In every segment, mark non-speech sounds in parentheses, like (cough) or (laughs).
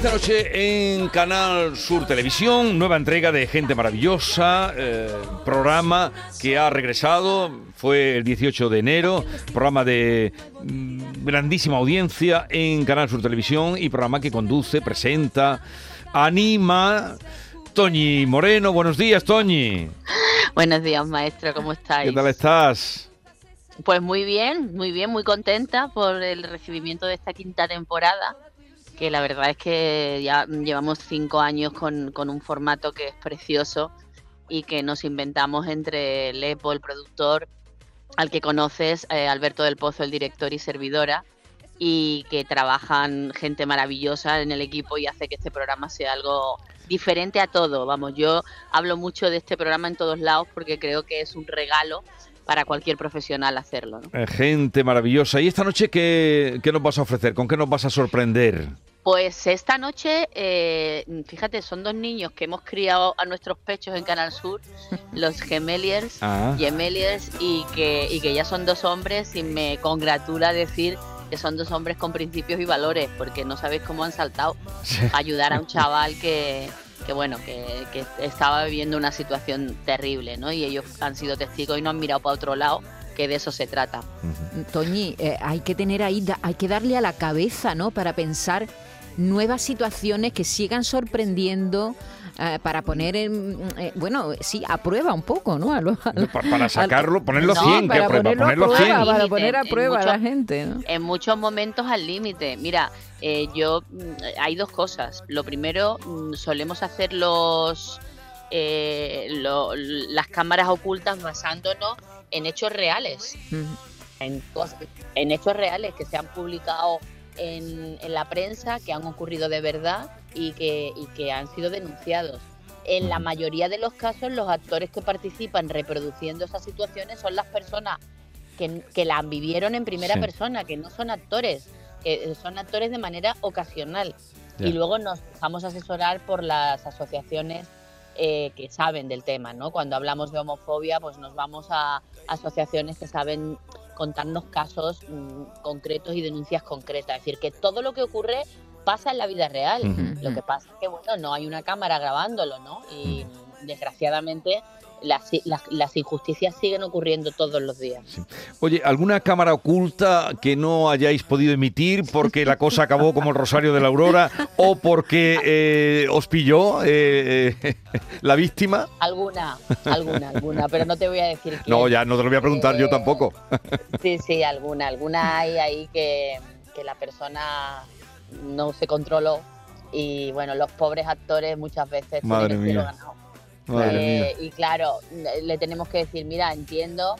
Esta noche en Canal Sur Televisión, nueva entrega de Gente Maravillosa, eh, programa que ha regresado, fue el 18 de enero, programa de mm, grandísima audiencia en Canal Sur Televisión y programa que conduce, presenta, anima. Toñi Moreno, buenos días, Toñi. Buenos días, maestro, ¿cómo estáis? ¿Qué tal estás? Pues muy bien, muy bien, muy contenta por el recibimiento de esta quinta temporada, que la verdad es que ya llevamos cinco años con, con un formato que es precioso y que nos inventamos entre Lepo, el productor, al que conoces, eh, Alberto del Pozo, el director y servidora, y que trabajan gente maravillosa en el equipo y hace que este programa sea algo diferente a todo. Vamos, yo hablo mucho de este programa en todos lados porque creo que es un regalo para cualquier profesional hacerlo. Eh, Gente maravillosa. ¿Y esta noche qué, qué nos vas a ofrecer? ¿Con qué nos vas a sorprender? Pues esta noche, eh, fíjate, son dos niños que hemos criado a nuestros pechos en Canal Sur, los Gemeliers, Ah. Gemeliers, y que, y que ya son dos hombres y me congratula decir que son dos hombres con principios y valores, porque no sabéis cómo han saltado a ayudar a un chaval que, que bueno, que, que estaba viviendo una situación terrible, ¿no? Y ellos han sido testigos y no han mirado para otro lado, que de eso se trata. Toñi, eh, hay que tener ahí, da- hay que darle a la cabeza, ¿no? Para pensar nuevas situaciones que sigan sorprendiendo, eh, para poner, en, eh, bueno, sí, a prueba un poco, ¿no? A lo- a para sacarlo, ponerlo No, 100, que para a prueba, ponerlo a prueba, 100. para poner a prueba a la gente, ¿no? en muchos momentos al límite. Mira, eh, yo mm, hay dos cosas. Lo primero, mm, solemos hacer los eh, lo- las cámaras ocultas basándonos en hechos reales, en, en hechos reales que se han publicado en, en la prensa, que han ocurrido de verdad y que, y que han sido denunciados. En la mayoría de los casos, los actores que participan reproduciendo esas situaciones son las personas que, que las vivieron en primera Sí. persona, que no son actores, que son actores de manera ocasional. Y luego nos dejamos asesorar por las asociaciones eh, que saben del tema, ¿no? Cuando hablamos de homofobia, pues nos vamos a asociaciones que saben contarnos casos mm, concretos y denuncias concretas. Es decir, que todo lo que ocurre pasa en la vida real. Lo que pasa es que, bueno, no hay una cámara grabándolo, ¿no? Y desgraciadamente las, las, las injusticias siguen ocurriendo todos los días. Oye, ¿alguna cámara oculta que no hayáis podido emitir porque la cosa acabó como el Rosario de la Aurora o porque eh, os pilló eh, eh, (laughs) la víctima? Alguna, alguna, alguna, pero no te voy a decir quién. No, ya no te lo voy a preguntar yo Eh, tampoco. Sí, sí, alguna, alguna hay ahí que, que la persona no se controló y bueno, los pobres actores muchas veces Madre tienen el cielo mía. ganado. Eh, y claro, le tenemos que decir, mira, entiendo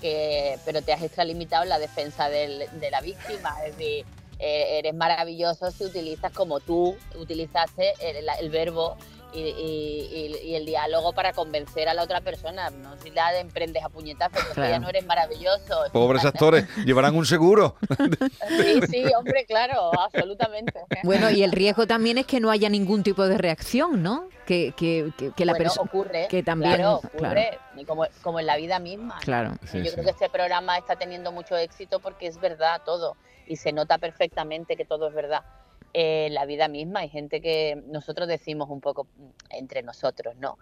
que, pero te has extralimitado en la defensa del- de la víctima, es decir, eh, eres maravilloso si utilizas como tú utilizaste el, el verbo y, y- y- y el diálogo para convencer a la otra persona, no si la emprendes a puñetazos, porque Claro. ya no eres maravilloso. Pobres actores, (laughs) ¿llevarán un seguro? Sí, sí, hombre, claro, absolutamente. Bueno, y el riesgo también es que no haya ningún tipo de reacción, ¿no? Que, que, que, que la Bueno, persona... ocurre, que también- claro, ocurre, como, como en la vida misma. ¿no? Claro. Sí, Yo sí. creo que este programa está teniendo mucho éxito porque es verdad todo y se nota perfectamente que todo es verdad. Eh, la vida misma hay gente que nosotros decimos un poco mm, entre nosotros, ¿no?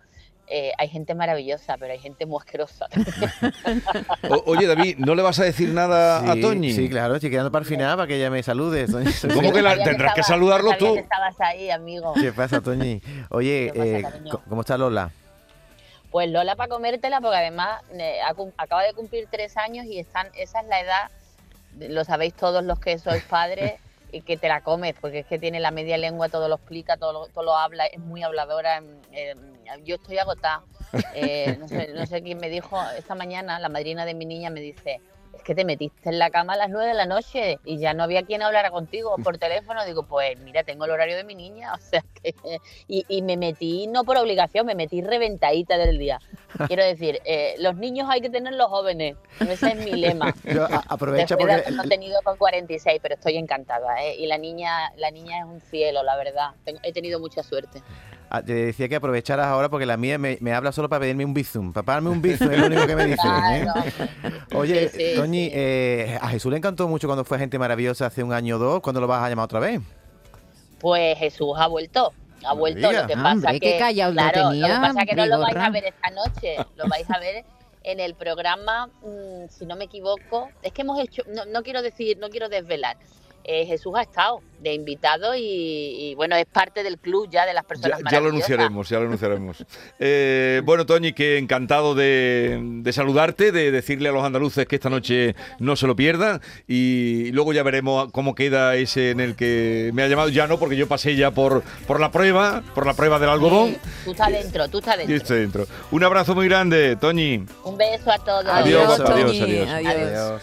Eh, hay gente maravillosa, pero hay gente muy asquerosa. (laughs) O- oye, David, ¿no le vas a decir nada a Toñi? Sí, claro, estoy quedando para el final para que ella me salude. Toñi. (laughs) ¿Cómo que la- tendrás que estaba- saludarlo sabía tú? que estabas ahí, amigo. ¿Qué pasa, Toñi? Oye, ¿Qué pasa, eh, ¿cómo está Lola? Pues Lola para comértela, porque además eh, ha cum- acaba de cumplir tres años y están, esa es la edad, lo sabéis todos los que sois padres, (laughs) y que te la comes, porque es que tiene la media lengua, todo lo explica, todo lo, todo lo habla, es muy habladora. eh, yo estoy agotada. Eh, no, sé, no sé quién me dijo esta mañana, la madrina de mi niña me dice, es que te metiste en la cama a las 9 de la noche y ya no había quien hablara contigo por teléfono. Digo, pues mira, tengo el horario de mi niña, (laughs) o sea que... Y, y me metí, no por obligación, me metí reventadita del día. Quiero decir, eh, los niños hay que tenerlos jóvenes, ese es mi lema. Yo, a- aprovecha Después de porque haberlo tenido con 46, pero estoy encantada, ¿eh? Y la niña, la niña es un cielo, la verdad. Tengo- he tenido mucha suerte. Ah, te decía que aprovecharas ahora porque la mía me, me habla solo para pedirme un bizum. Papá, dame un bizum, es lo único que me dice. ¿eh? Oye, Sí, sí, Toñi, sí. eh, a Jesús le encantó mucho cuando fue Gente Maravillosa hace un año o dos. ¿Cuándo lo vas a llamar otra vez? Pues Jesús ha vuelto. Ha vuelto. Lo que pasa hombre, que callado claro, lo tenía, que pasa que no lo vais a ver esta noche. Lo vais a ver en el programa, mm, si no me equivoco. Es que hemos hecho, no, no quiero decir, no quiero desvelar. Eh, Jesús ha estado de invitado y, y, bueno, es parte del club ya de las Ya, personas ya lo maravillosas. anunciaremos, ya lo anunciaremos. (laughs) Eh, bueno, Toñi, que encantado de, de saludarte, de decirle a los andaluces que esta noche no se lo pierdan y luego ya veremos cómo queda ese en el que me ha llamado. Ya no, porque yo pasé ya por, por la prueba, por la prueba del algodón. Sí, Tú estás dentro, tú estás dentro. estoy dentro. Un abrazo muy grande, Toñi. Un beso a todos. Adiós, Adiós, adiós, Toñi, adiós. adiós. Adiós.